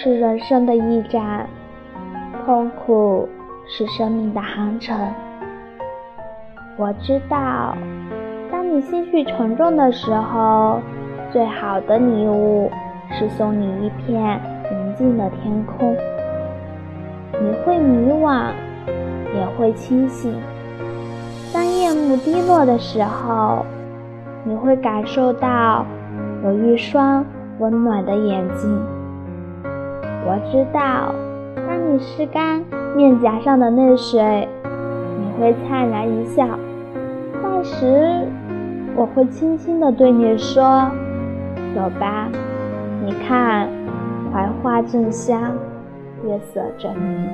是人生的驿站，痛苦是生命的航程。我知道，当你心绪沉重的时候，最好的礼物是送你一片宁静的天空。你会迷惘，也会清醒。当夜幕低落的时候，你会感受到有一双温暖的眼睛。我知道，当你拭干面颊上的泪水，你会灿然一笑。那时，我会轻轻地对你说：“走吧，你看，槐花正香，月色正明。”